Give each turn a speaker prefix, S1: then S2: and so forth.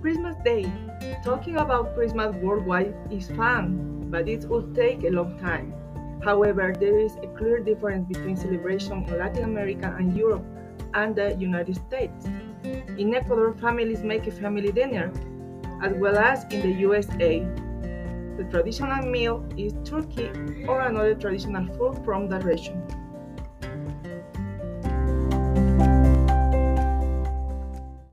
S1: Christmas Day. Talking about Christmas worldwide is fun, but it would take a long time. However, there is a clear difference between celebration in Latin America and Europe and the United States. In Ecuador, families make a family dinner, as well as in the USA. The traditional meal is turkey or another traditional food from the region.